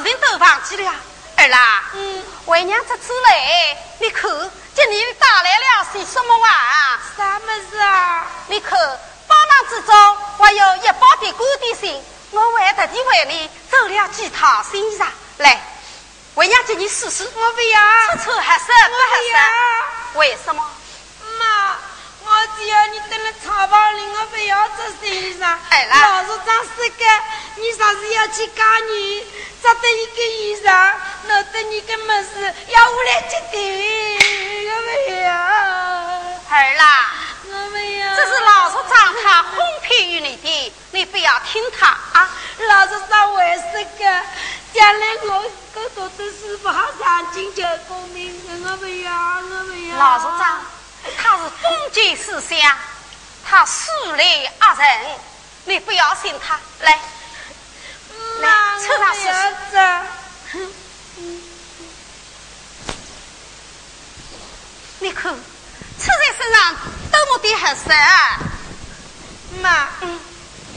我把事情都忘记了。儿啦，嗯，为娘这次来，你看，今年带来了些什么啊？啥么子啊？你看，包囊之中还有一包的干点心，我还特地为你做了几套新衣裳。来，为娘叫你试试。我不要。穿穿合适不合适？为什么？只要你等了草房里，我不要做新衣裳。哎啦，老是长死个，你啥时要去嫁女？只得一个衣裳，弄得你个么事要我来接的，我不要。儿啦，我不要。这是老族长他哄骗于你的，你不要听他啊。老族长为什个？将来我哥哥的师傅好上进就功名，我不要，我不要。老所长，他是封建思想，他疏离恶人，你不要信他。来。来，车上试试。你看，穿在身上多么的合适啊！妈，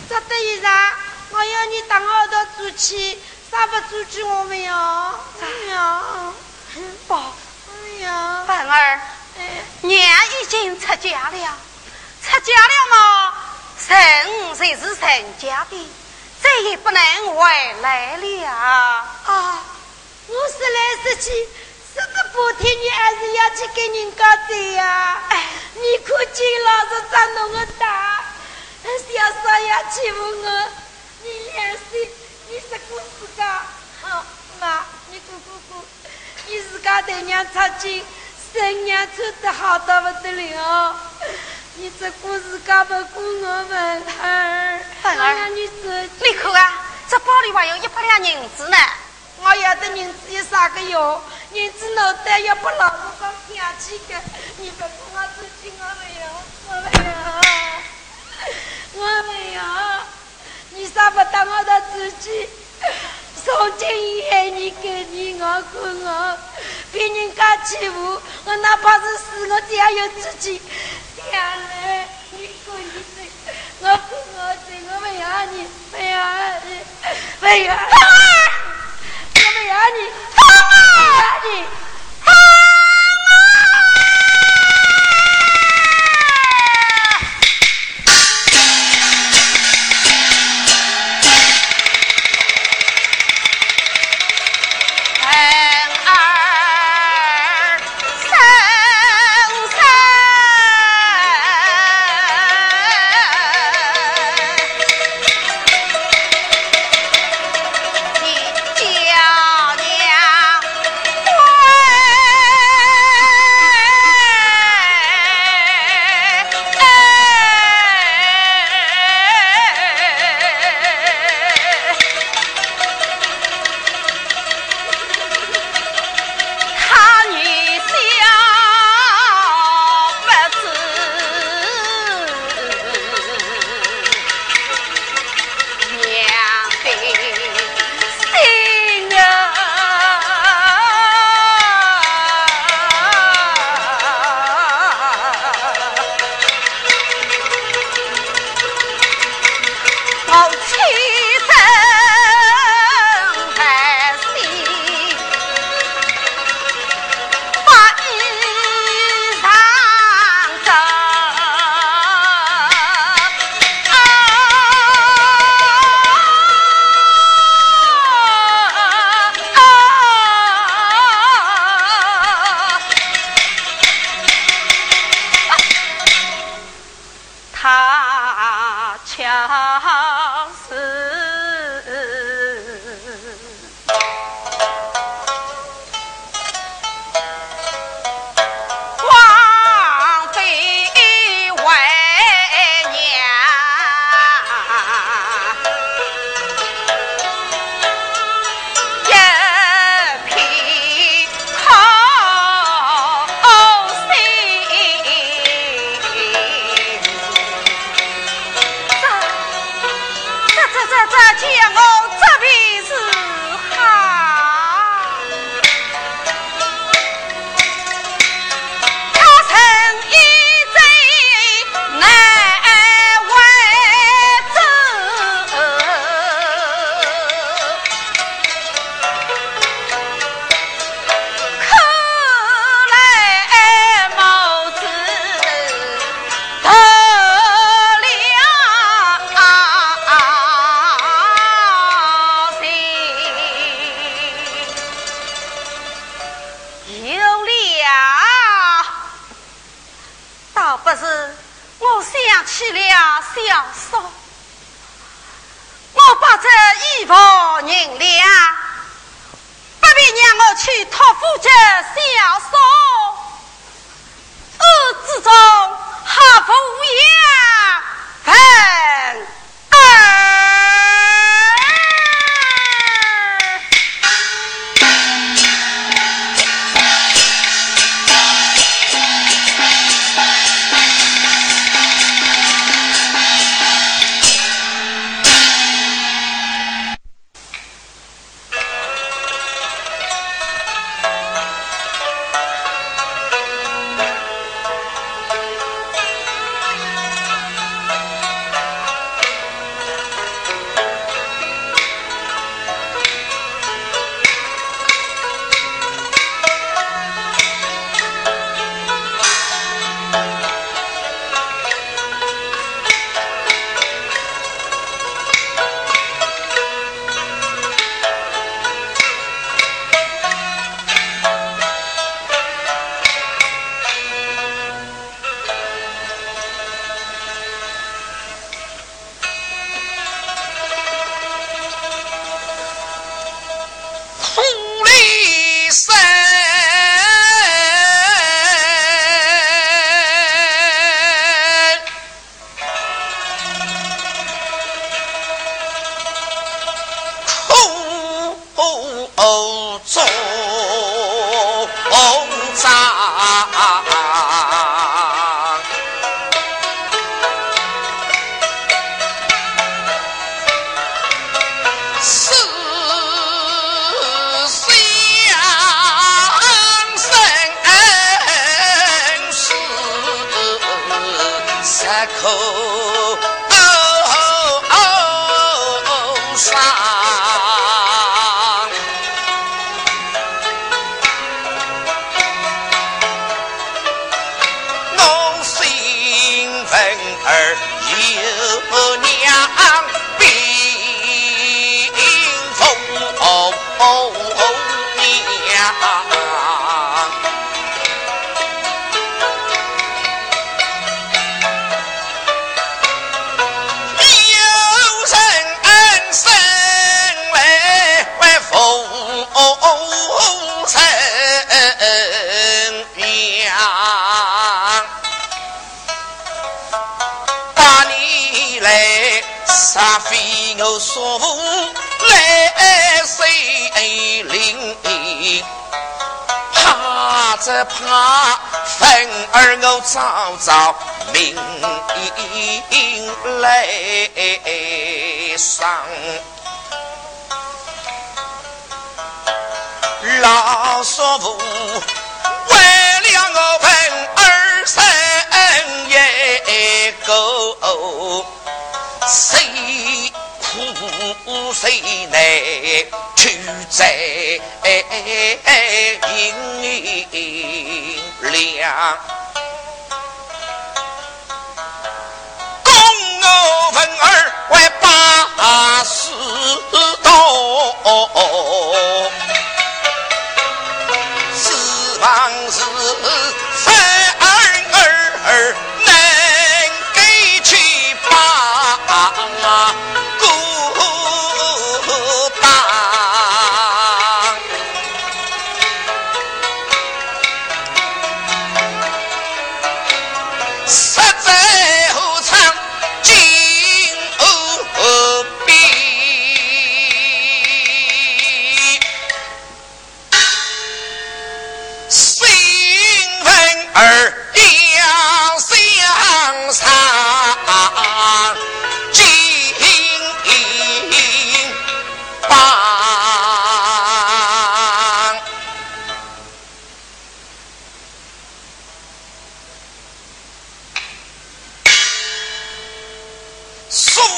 这的衣裳我要你当我的主妻，啥不主妻我没有，没有。不，没有。笨儿，娘已经出嫁了，出嫁了嘛，人才是人家的。再也不能回来了啊！我说来说去，说个补贴，你还是要去给人家走呀？哎，你看金老师长那么大，小少爷欺负我，你两岁，你是过自家？好，妈，你过过过，你自家对娘差劲，生娘穿得好到不得了。你这故事搞不过我们儿，笨儿，你你看啊，这包里还有一百两银子呢。我要的银子有啥个用？银子脑袋要不老子上天去的，你不给我自己，我没有，我没有，我没有。你啥不到我的自己？从今以后，你跟你我跟我，被人家欺负，我哪怕是死，我只要有自己。爹嘞，你滚你的，我滚我走，我不要你，不要你，不要，我不要你，不要你。怕风儿我早早命来上，老叔父为了我风儿生一个，谁苦谁难？去在银两，公我文儿为把事多，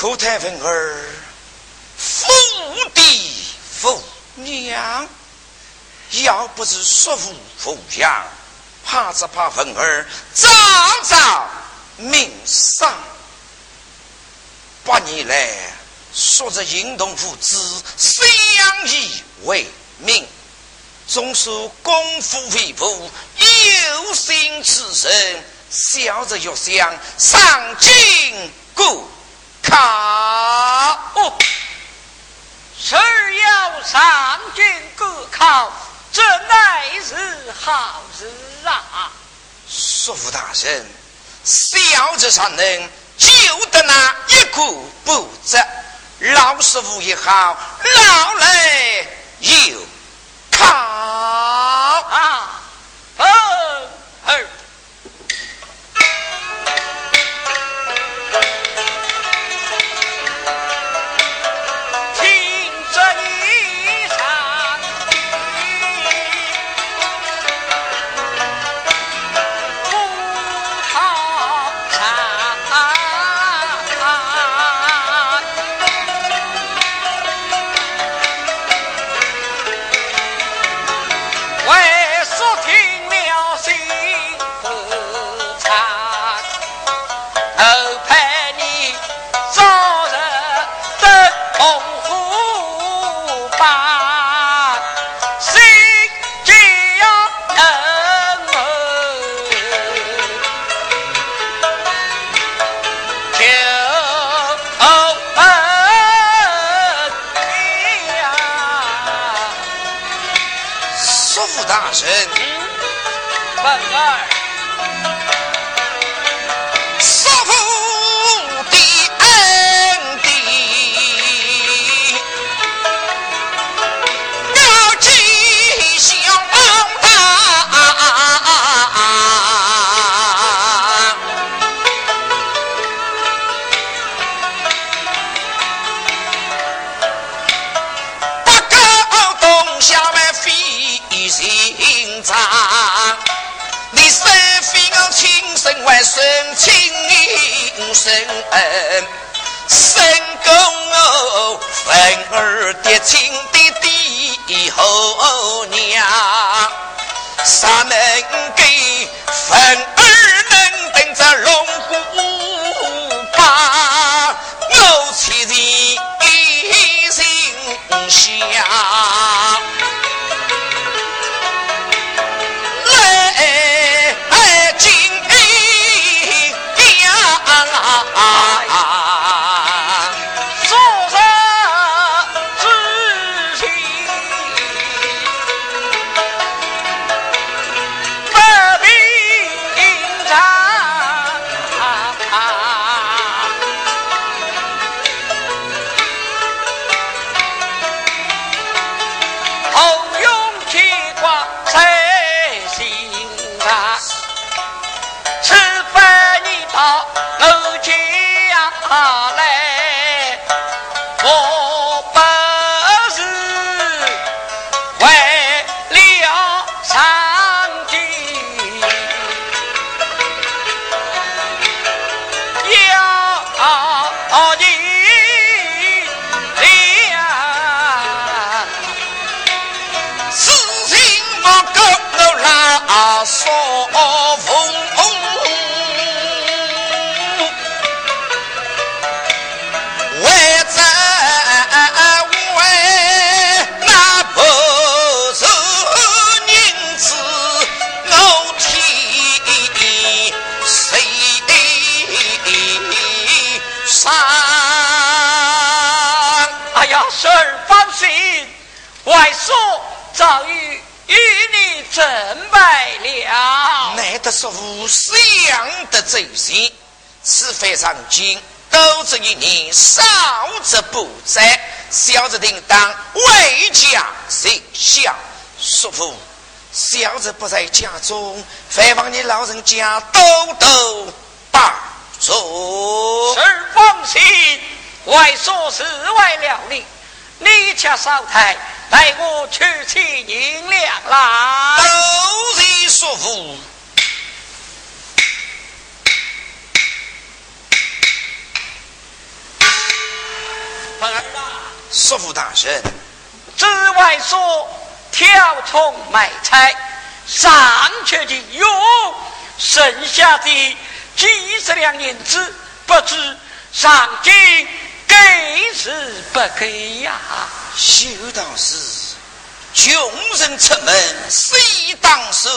可太凤儿，父弟父娘，要不是叔父抚养，怕只怕凤儿早早命丧。八年来，说着英同父子相依为命，总说功夫为父，有心之人。笑着又想上京过考，是要上京过考，这乃是好事啊！叔父大人，小子尚能救得那一个不折，老师傅也好，老来又靠啊，儿。说的走心，此番上京，都这一年少则不在，小则定当为家行孝。叔父，小子不在家中，烦望你老人家多多帮助。是放心，外说是为了你，你家少太带我去取银两来。都是叔父。儿啊，叔父大人，之外说挑葱买菜，上去的用，剩下的几十两银子，不知上京给是不给呀？修道士，穷人出门谁当手，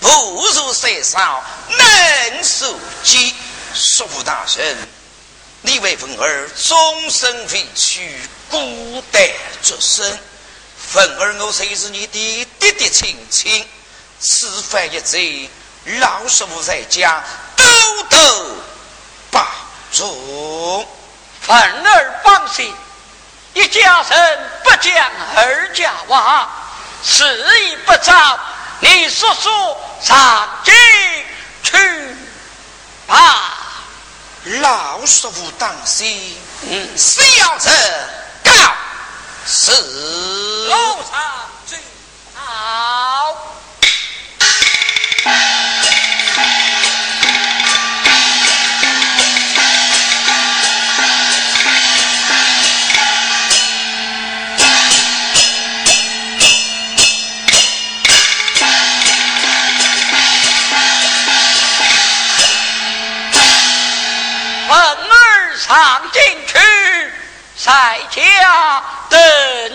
不如谁少能受饥。叔父大人，你为凤儿终身委屈，孤单作生。凤儿我虽是你的爹爹亲亲，此番一走，老师傅在家兜兜把重。凤儿放心。一家人不讲二家话，事已不早，你叔叔上京去吧。老师傅当心，嗯，谁要这告辞？路上最好。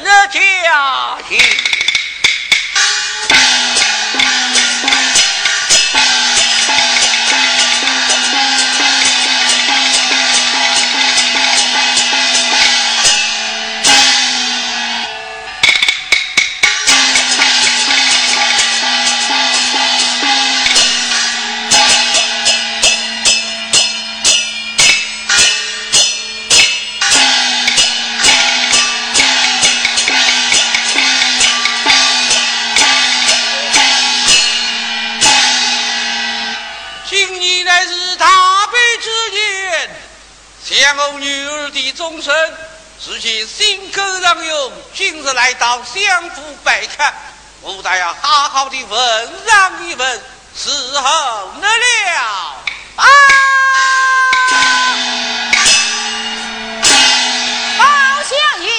家庭。儿的终身，如今心口上涌，今日来到相府拜看，我倒要好好的问上一问，伺候得了。啊！包相爷，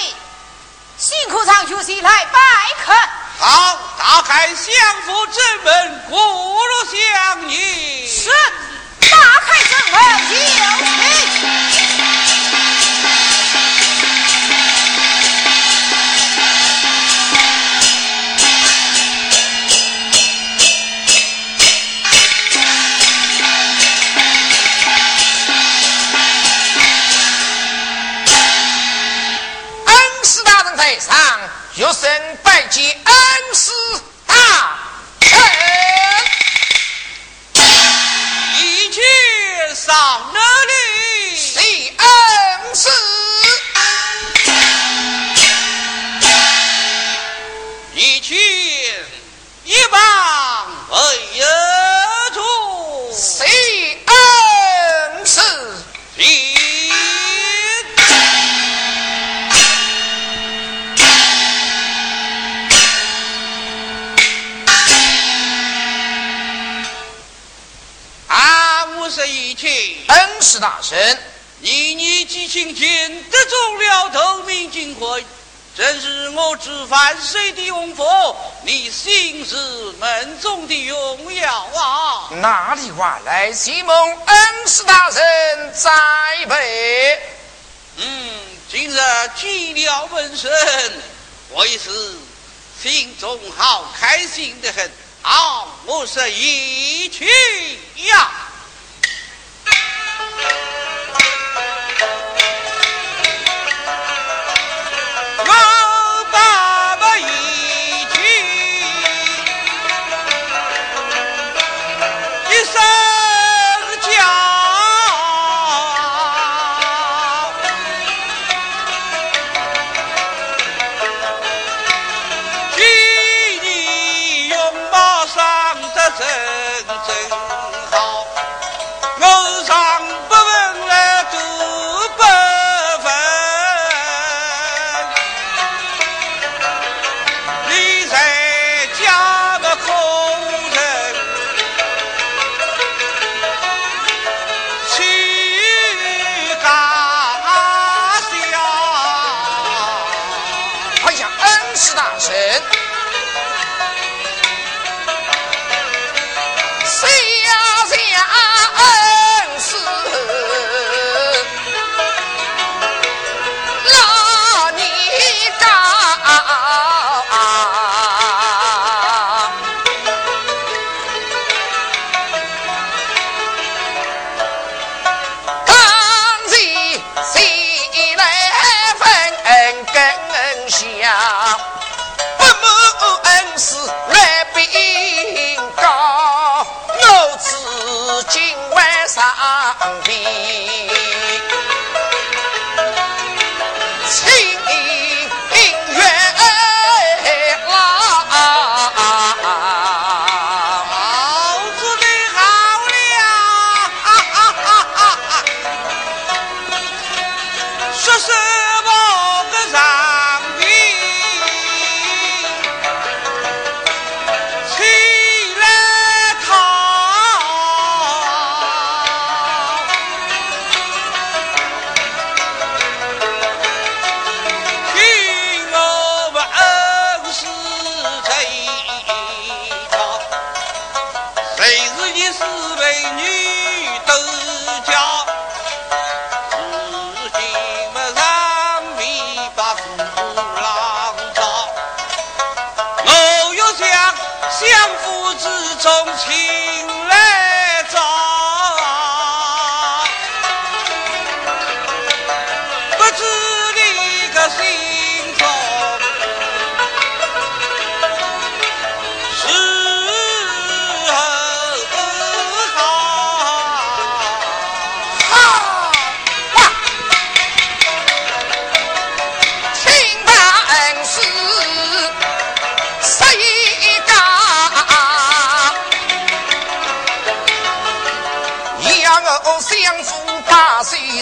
辛苦长学习来拜客。好，打开相府正门，过入相爷。是，打开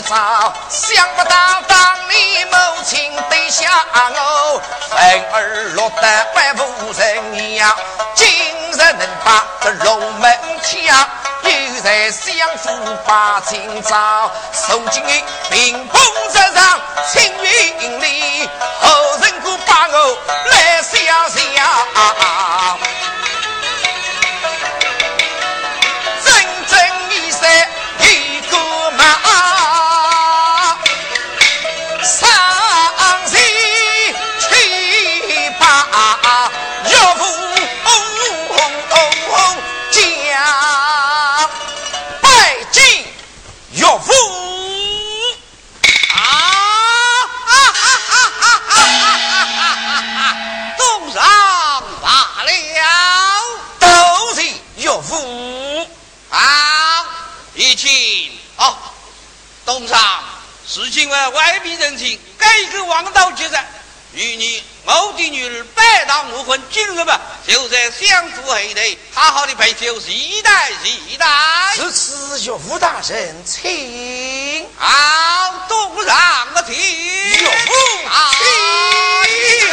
想不到当你母亲对下我，反而落得怪无人样。今日能把这龙门抢，又在相府把今朝送进屏风之上，青云里后人故把我来想想。外外面人情，改革王道决战，与你某的女儿拜堂无婚，今日嘛就在相府后头好好的陪酒一代一代。此次岳父大人，请好，东上我听岳父请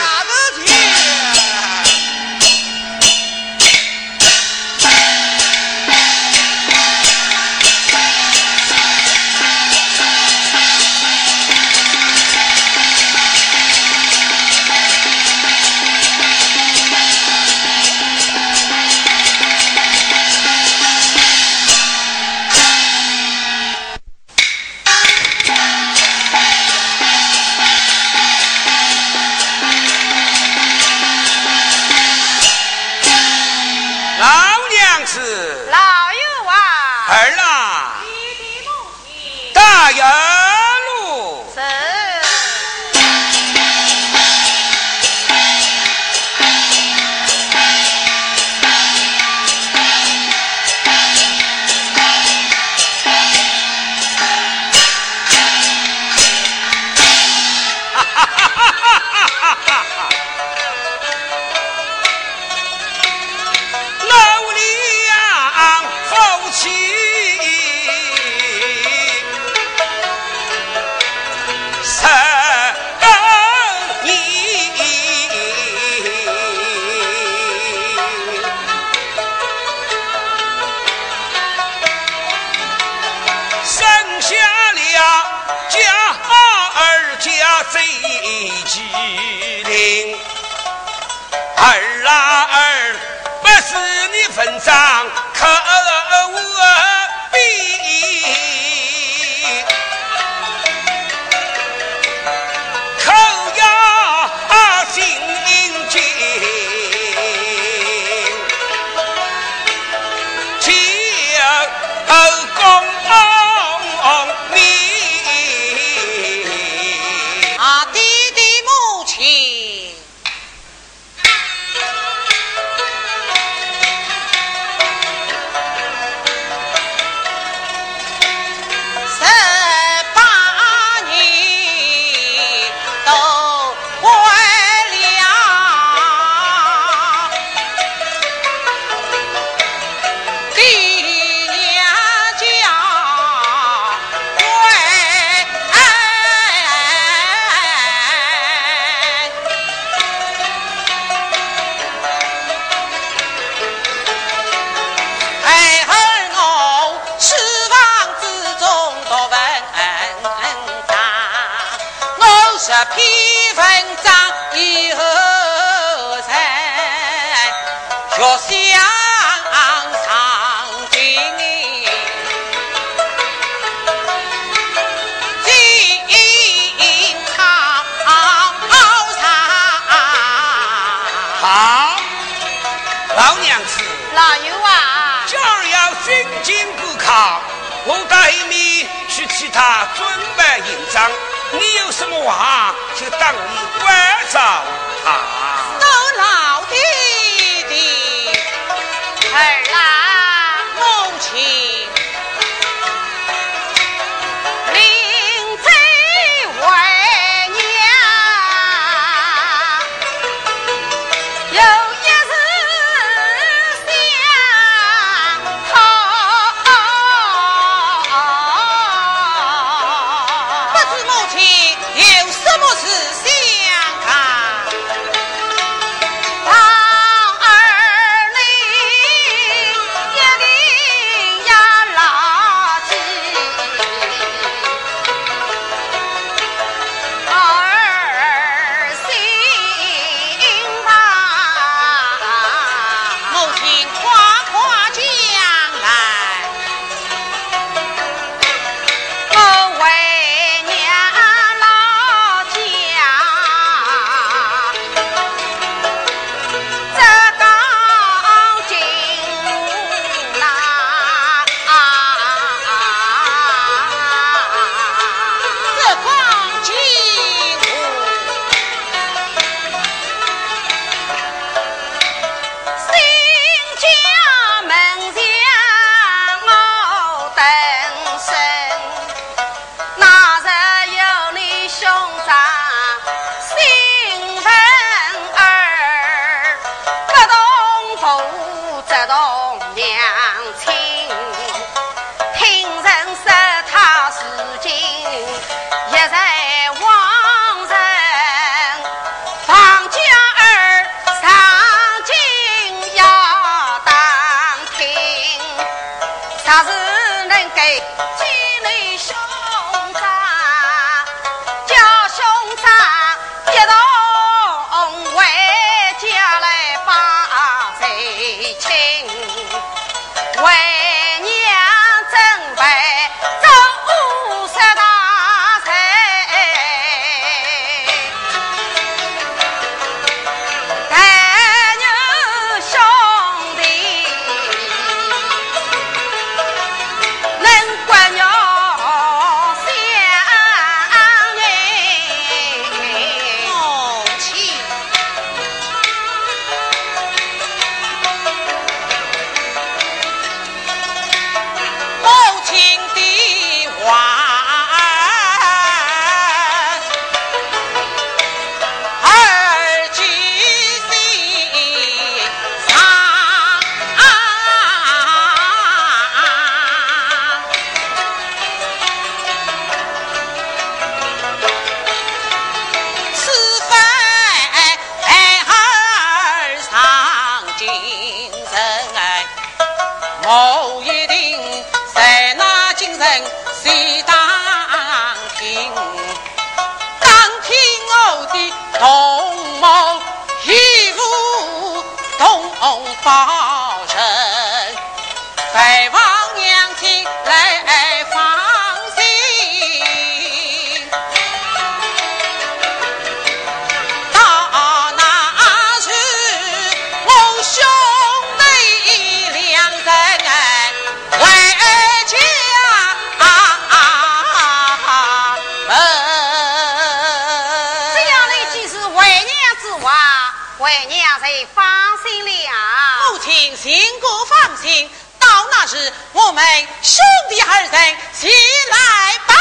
们兄弟二人前来拜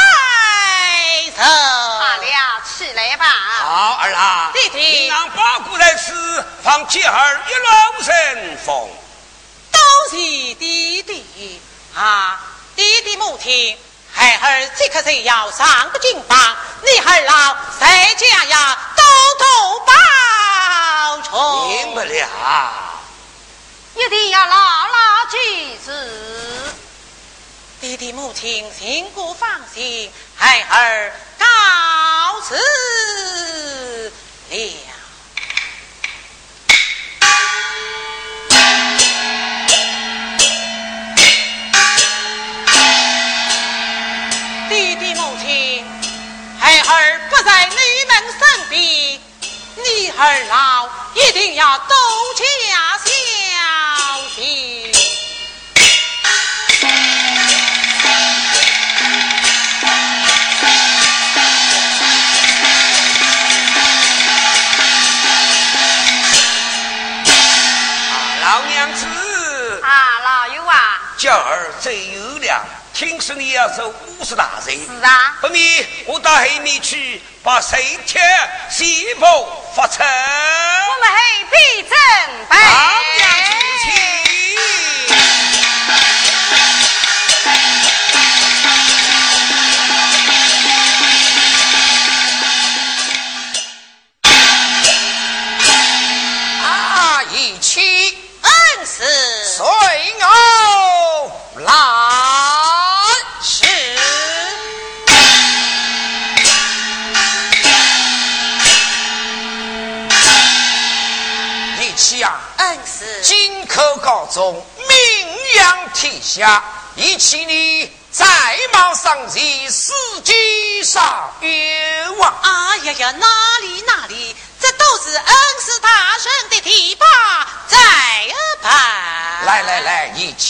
寿。好了，起来吧。好儿啊，弟弟你让八姑来此，放妻儿一路顺风。都是弟弟啊，弟弟母亲，孩儿即刻就要上个金榜，你儿老在家呀，多多报仇。明不了。一定要牢牢记住。爹爹母亲心过放心，孩儿告辞了。爹爹母亲，孩儿不在你们身边，你儿老一定要多加小心。儿最有良，听说你要做五十大寿，是啊，不免我到后面去把谁帖西部发成。我们后必准备。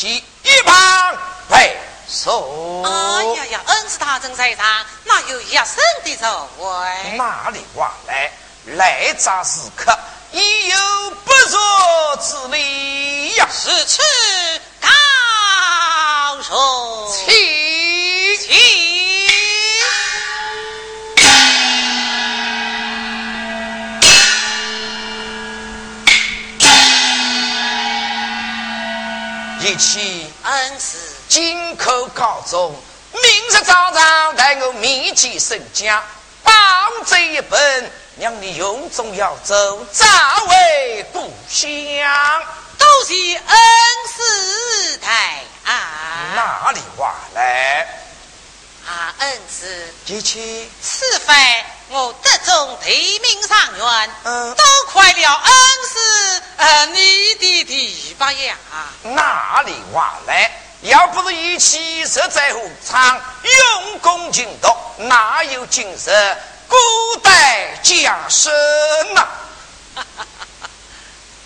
来，一旁备受。哎呀呀，恩师大人在上，哪有一生的座位？哪里话来？来札时刻，已有不足之理呀。是此高手，请请。金口告终，明日早上带我面见圣驾，帮这一本，让你永中要走，早回故乡。都是恩师太啊！哪里话来？啊，恩师，一起此番我得中提名上元，嗯都快了恩师呃你的提拔呀！哪里话来？要不是一起实在乎常用功勤读，哪有今日古代将身呐、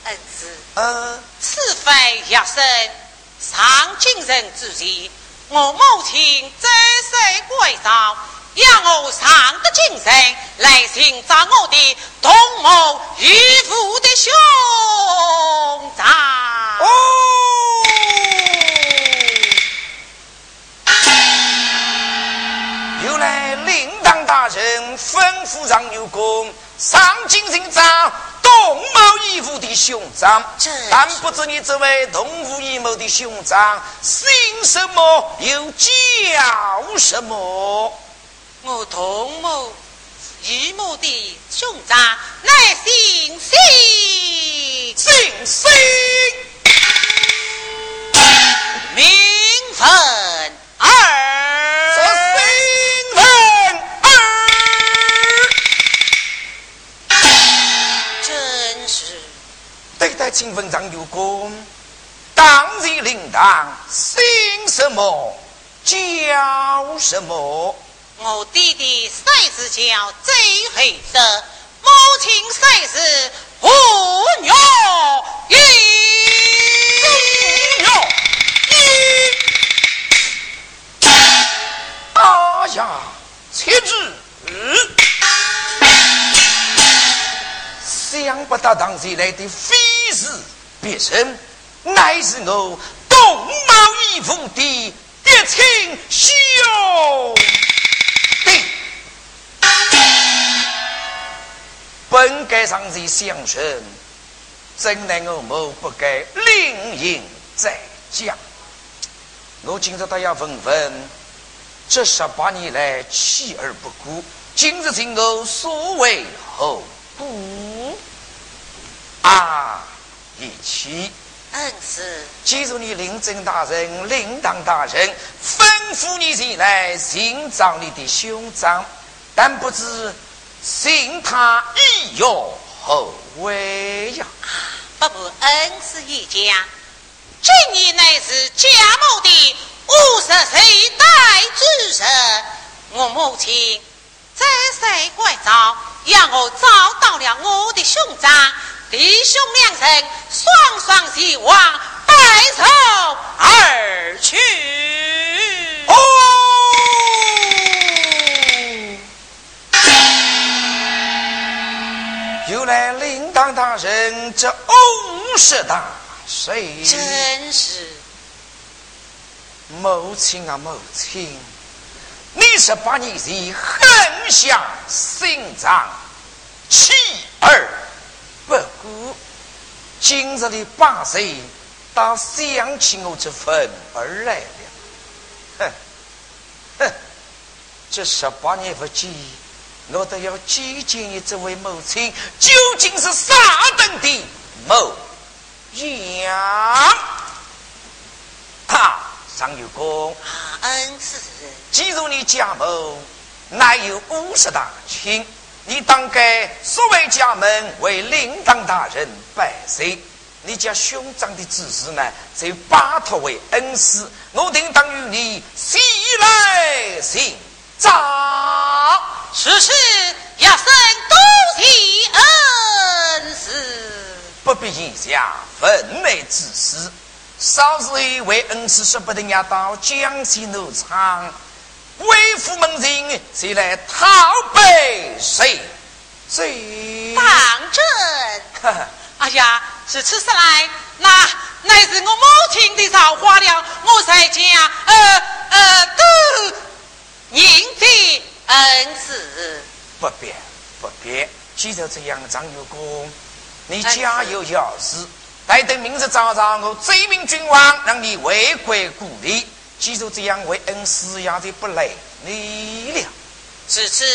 恩师，嗯，此番学生上京人之前，我母亲再三关照，让我上得京城来寻找我的同母异父的兄长。哦，人吩咐上有功上京寻找同母异父的兄长，但不知你这位同父异母的兄长姓什么又叫什么？我同母异母的兄长乃姓姓，姓姓名分二。真是对待金文章有功，当然领当姓什么叫什么。我弟弟谁是叫最黑色，母亲谁是妇女一妇女哎呀，妻子，想不到当时来的非是别人，乃是我东茂义父的嫡亲兄。本该上是相声，怎奈我某不该另应在家。我今日倒要问问，这十八年来弃而不顾，今日请我所为何故？啊，一起。恩师，记住你领政大人、领当大人吩咐你前来寻找你的兄长，但不知寻他意有何为呀？不不恩师一家，今年乃是贾母的五十岁大之日，我母亲再三关照，让我找到了我的兄长。弟兄两人双双前往白首而去。哦，又来铃铛大人这五十大谁，真是母亲啊，母亲，你是把你的狠下心肠，弃儿。不过，今日的八岁，倒想起我这份儿来了。哼，哼，这十八年不见，我都要见见你这位母亲究竟是啥等的模样。他上有功，恩赐，既如你家某乃有五十大亲。你当该所谓家门为领当大人拜岁，你家兄长的指示呢，就拜托为恩师，我定当与你喜来行早。此事要生多谢恩师，不必言下分内之事，少时为恩师说不定要到江西农场。为父门人，谁来讨杯水？谁？当真？哎呀，是此时来，那乃是我母亲的造化了。我才将呃呃都应接恩赐。不必，不必。既然这样，张有功，你家有要事，待等明日早上，我追命君王，让你回归故里。记住这样为恩师压的不累你了。此次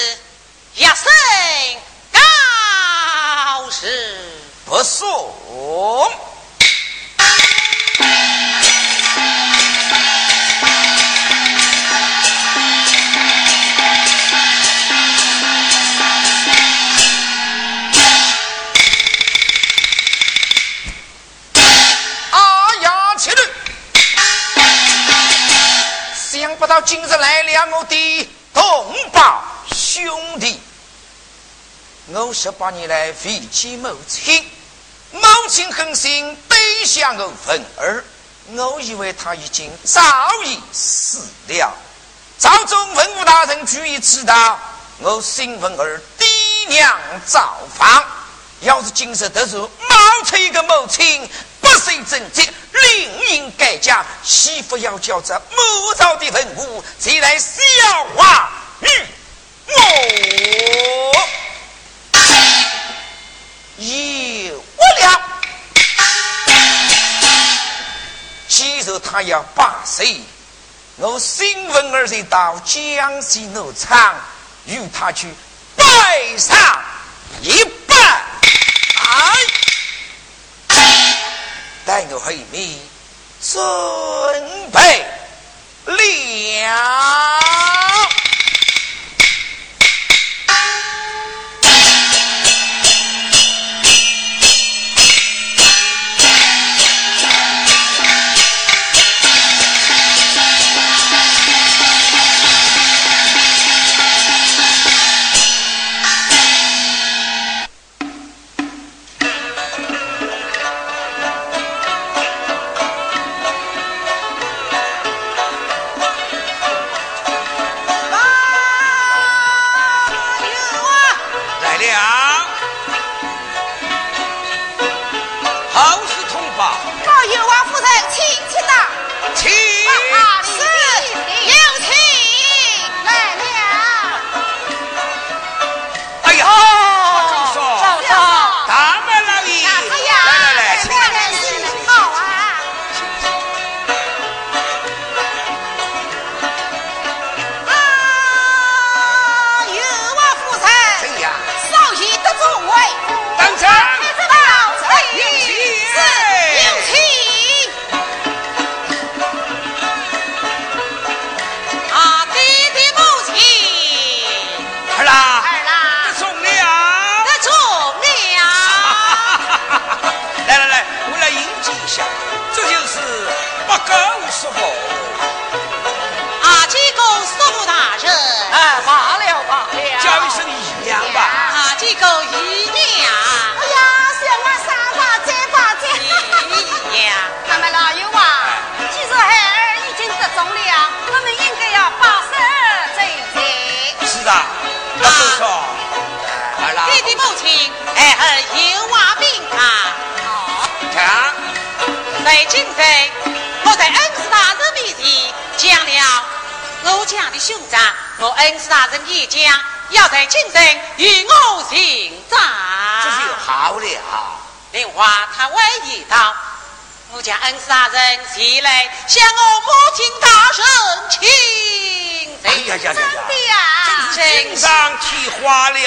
一声告示，不送。不到今日来了，我的同胞兄弟，我十八年来未见母亲，母亲狠心背下我份儿，我以为他已经早已死了。朝中文武大人注意知道，我新闻儿爹娘造访，要是今日得手冒出一个母亲。不随正节，另应改嫁。媳妇要叫这母朝的文武，前来笑话与我。有了，既然他要八岁，我新闻儿就到江西农场与他去拜上一拜。但我后面准备了。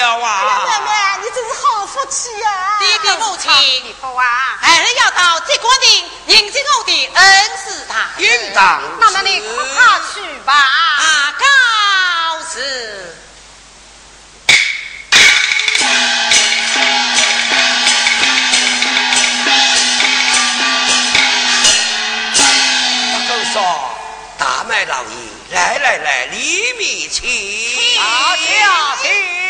了啊！妹妹，你真是好福气呀！弟弟母亲，媳妇啊，儿要到这关亭迎接我的恩师大人。应当。那么你快快去吧。啊，告辞。大狗说：“大麦老爷，来来来，里面请。”大家请。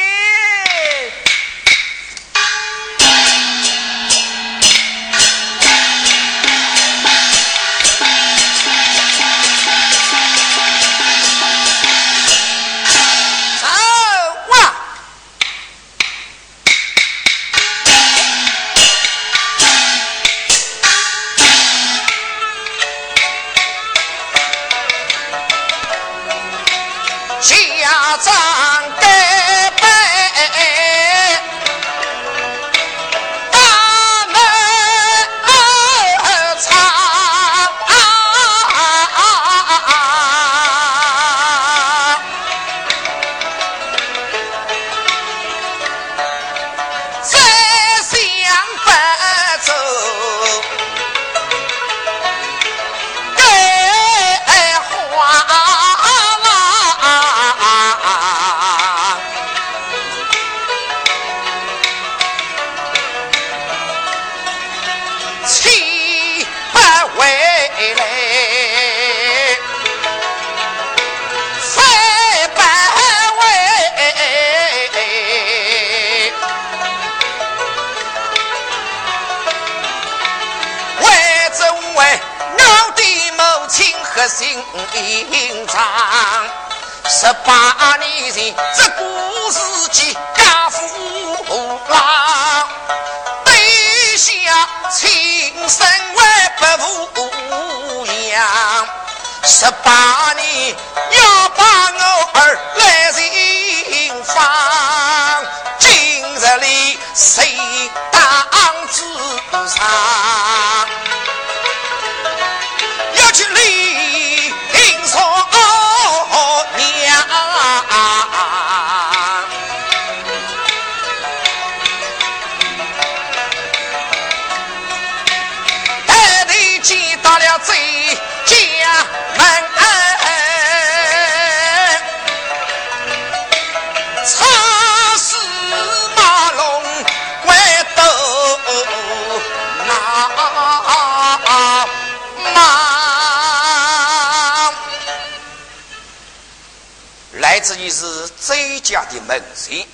是这家的门人，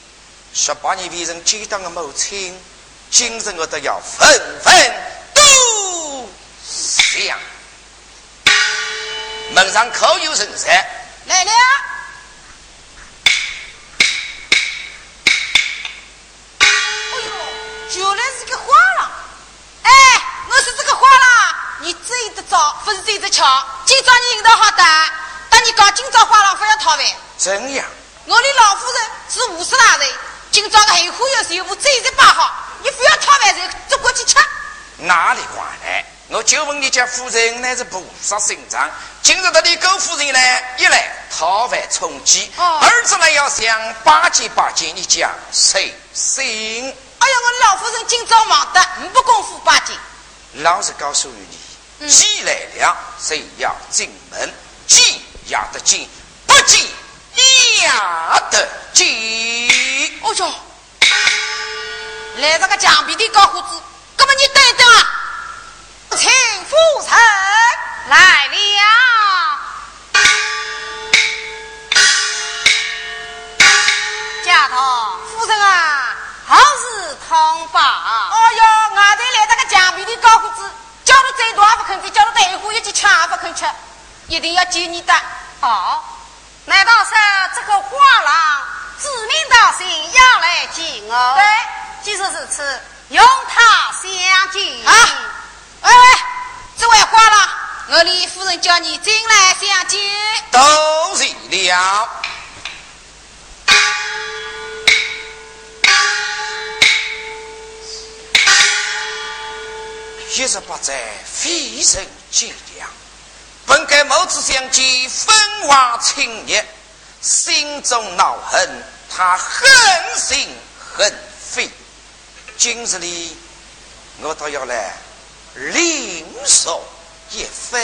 十八年为人接当的母亲，今日我都要纷纷都想。门上可有人在？来了，哎呦，原来是个花郎。哎，我是这个花郎，你追得早，不是追得巧。今朝你引导好的，但你讲今朝花郎非要讨饭。怎样？我的老夫人是五十大人，今朝的黑花要是有部走着摆好，你非要讨饭肉，走过去吃。哪里管呢？我就问你家夫人乃是菩萨心肠，今日的你狗夫人呢？一来讨饭充饥，哦儿子呢要想巴结巴结你讲谁谁？哎呀，我的老夫人今朝忙得没功夫巴结。老实告诉于你，鸡来了，谁要进门？鸡压得进，不进压得进。哦哟，来这个墙壁的高胡子，哥们你等等啊！请夫人来了，家头夫人啊！好事通报。哦哟，外头来这个墙壁的高胡子，叫他再多也不肯走，叫他带货一起吃也不肯吃，一定要见你的。哦，难道是这个画廊指名道姓要来见我？对，既是如此，用他相见。啊，喂喂，这位花叫你进来相见。都是了。一十八载，飞身尽量。本该母子相见，分外亲热，心中恼恨，他狠心恨肺。今日里，我倒要来另说一番。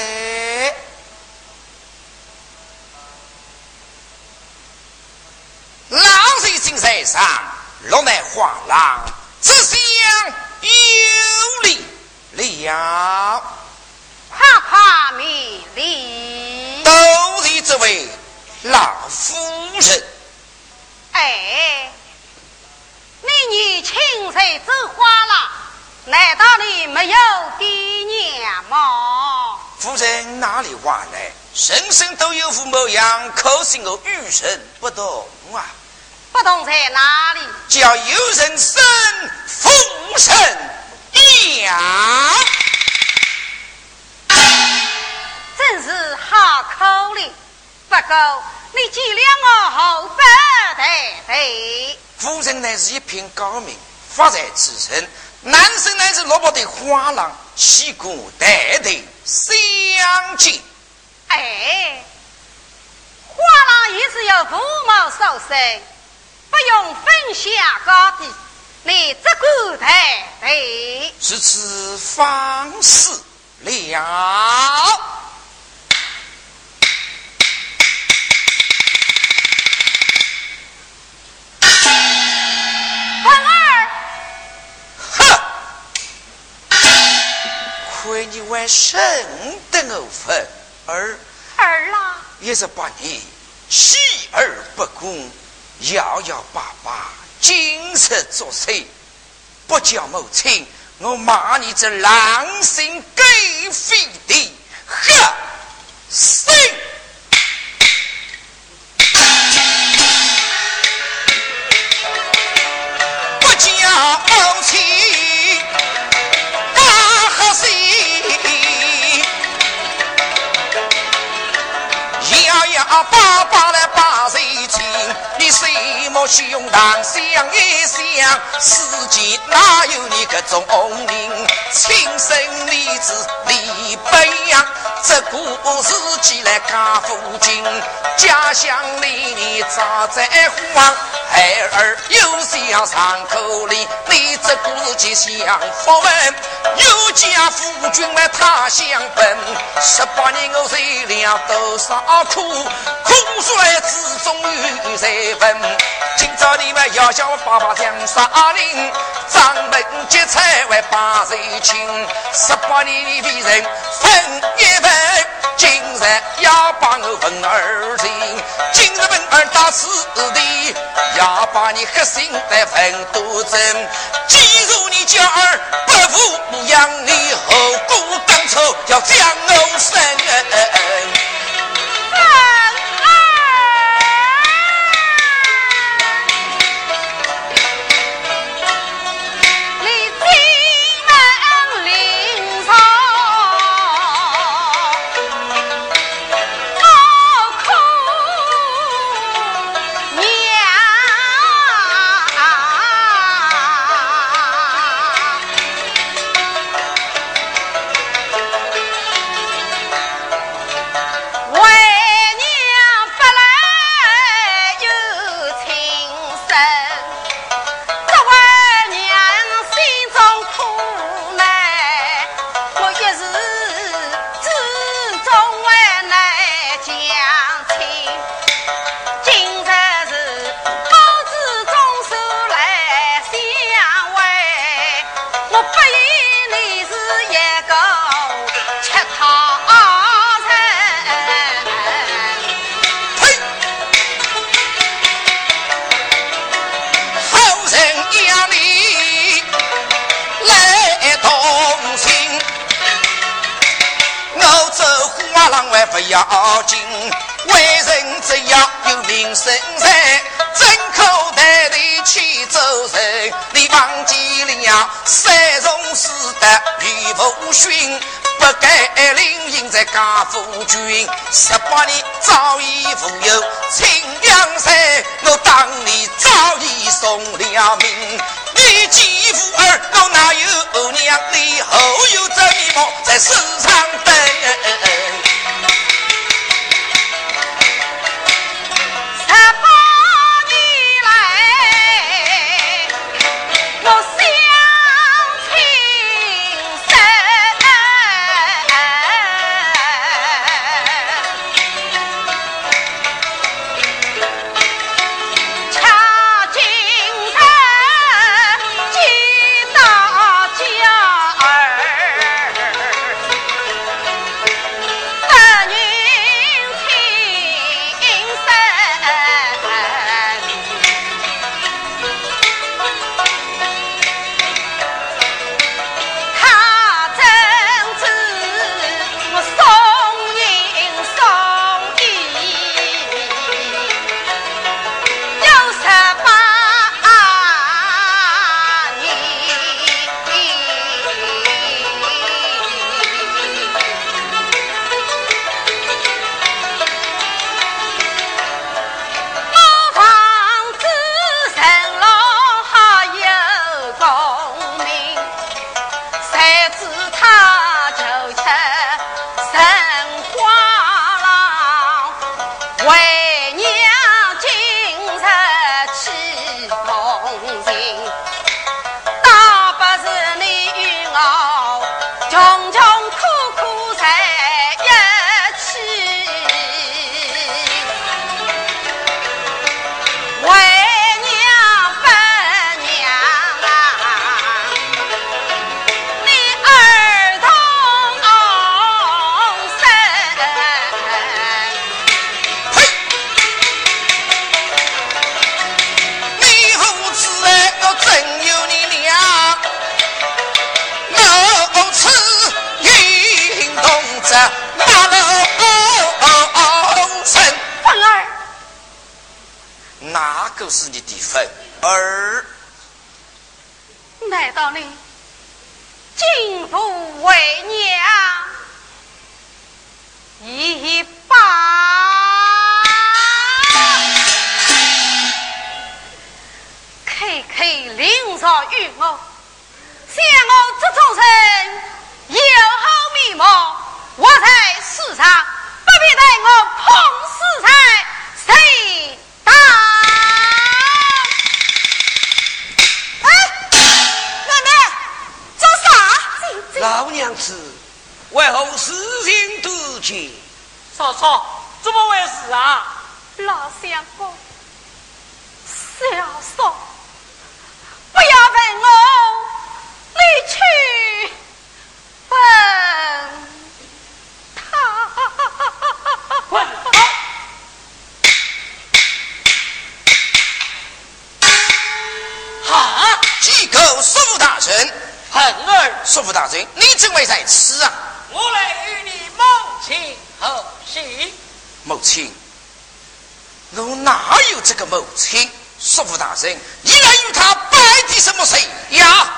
狼在金山上，落乃画廊，只想有理了。怕怕迷离。都是这位老夫人。哎，你女亲手走花了，难道你没有爹娘吗？夫人哪里话呢？人生都有副模样，可惜我遇人不同啊。不同在哪里？叫有人生，福生养。真是好口令。不过你见谅我后不得罪。夫人乃是一品高明，发财之人。男生乃是落魄的花郎，喜顾带头相见。哎，花郎也是有父母所生，不用分下高低，你只管抬头。是此方式了。亏你还生得我分儿，儿啦，也是把你弃而不顾，摇摇摆摆，精神作祟，不叫母亲，我骂你这狼心狗肺的恶心！你谁莫胸膛想一想，世间哪有你这种人？亲生儿子离不养，这故事起来家父亲，家乡里你早在慌。孩儿有想上口里，你这故事就像佛文，有家夫君来他乡奔，十八年我受了多少苦，苦水之中有谁分？今朝你们要叫我爸爸将杀灵，张门结彩为把谁请？十八年的为人分一分，今日要把我分儿情，今日分儿到此地。要把你黑心来分多真，既如你家儿不抚养你，后果当初要将我生。在家风军，十八年早已富有清凉山，我当年早已送了命。你继父儿，我哪有娘？你后有这面貌在世上等。叔父大人，你怎么在此啊？我来与你母亲和喜。母亲，我哪有这个母亲？叔父大人，你来与他拜的什么谁呀？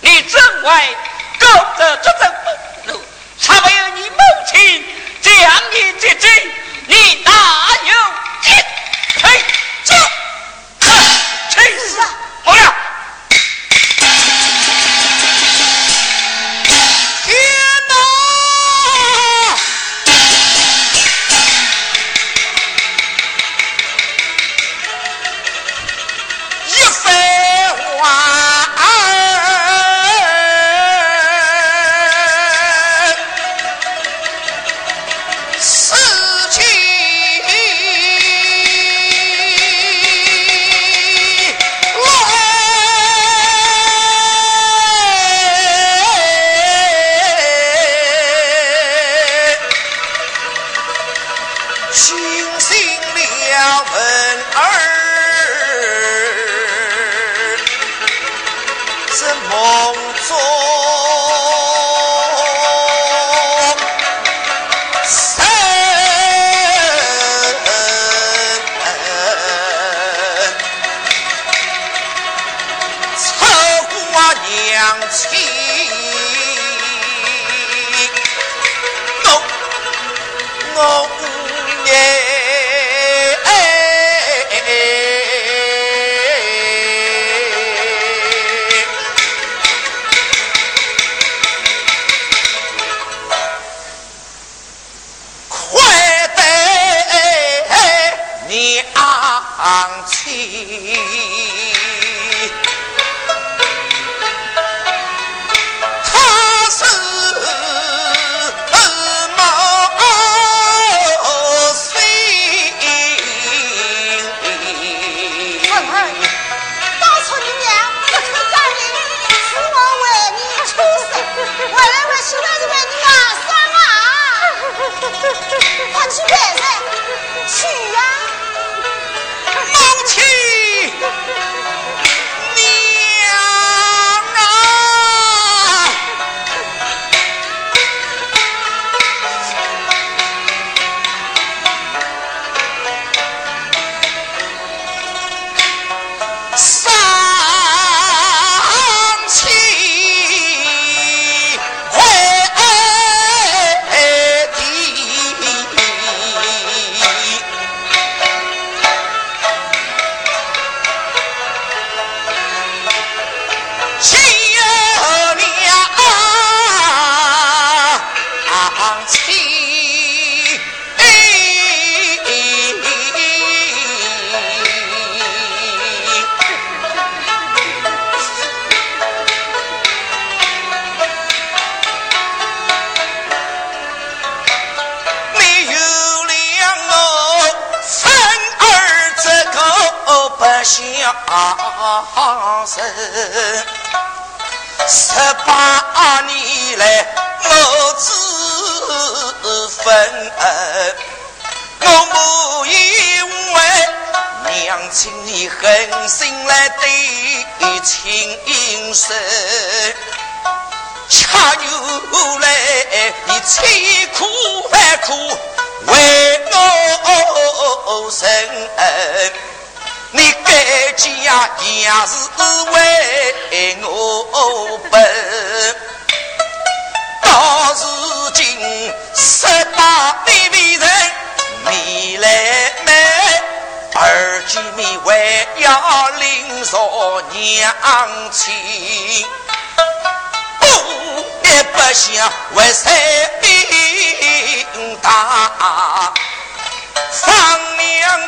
你怎会够得这等不怒？才没有你母亲将你接济，你哪有一嘿走？去死！我了。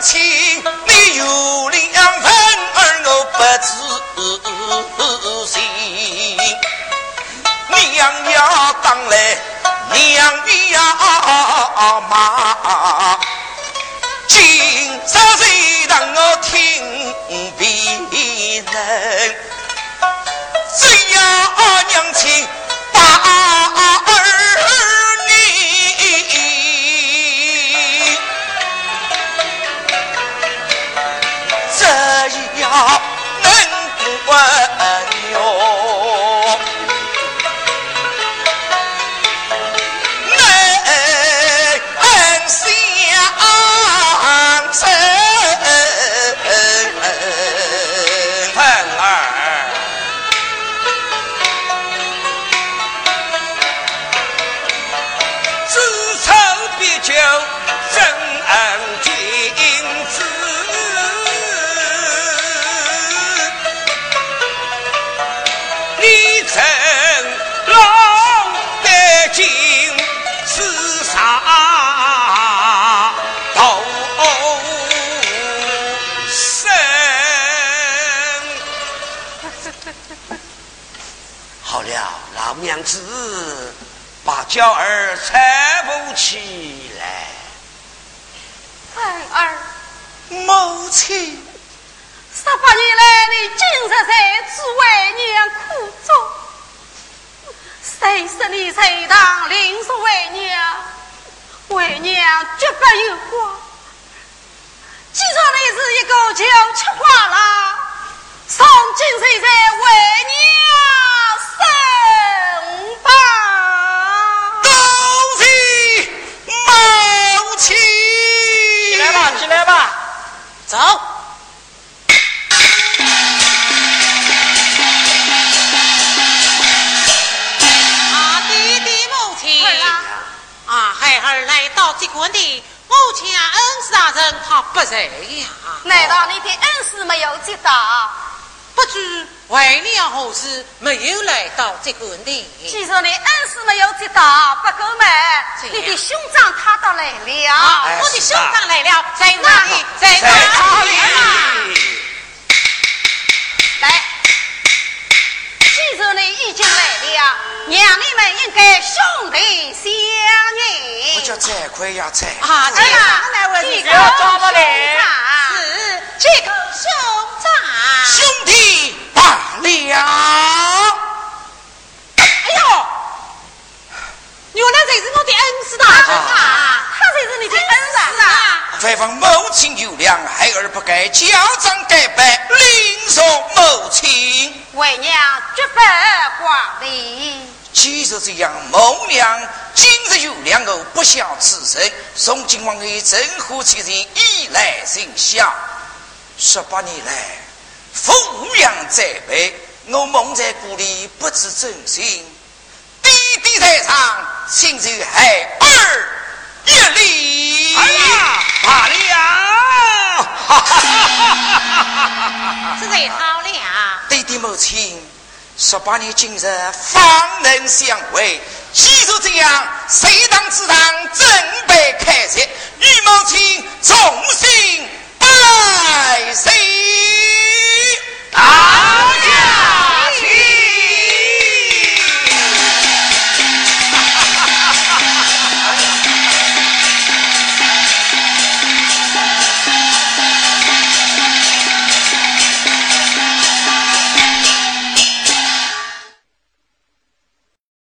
亲，你有两分而我不知信。娘呀，当来娘的呀妈，今日谁让我听别人？只要娘亲。能把娇儿搀扶起来，孩儿，母亲，十八年来你今日在只为娘苦衷，谁使你才当临时为娘，为娘绝不有光。既说你是一个就吃花了，从今谁在为娘生吧。起来吧，起来吧，走。啊，弟弟母亲，啊，孩儿来到这关地，母亲啊恩师大人他不在呀。难道你的恩师没有接到？不知为了何事没有来到这个地？既然你恩师没有接到，不过嘛，你的兄长他到来了。我的兄长来了，在哪里？在哪里？来，既然你已经来了，娘你们应该兄弟相认。我叫惭愧呀，再啊！哎呀，几个找不来？是这个兄长。兄弟罢了。哎呦，原来这是我的恩师大。人啊！他才是你的恩师啊！反方母亲有良，孩儿不该家长改拜，另受母亲。为娘绝不挂礼。既是这样，母娘今日有两个不孝之人，从今往后正和其人以来行孝。十八年来。抚养在背，我蒙在鼓里不知真心。弟弟在上，心就孩儿一礼。哎呀，罢了，是最好了。弟弟母亲，十八年今日方能相会，既如这样，谁当之堂准备开席，与母亲重新来 c 大家。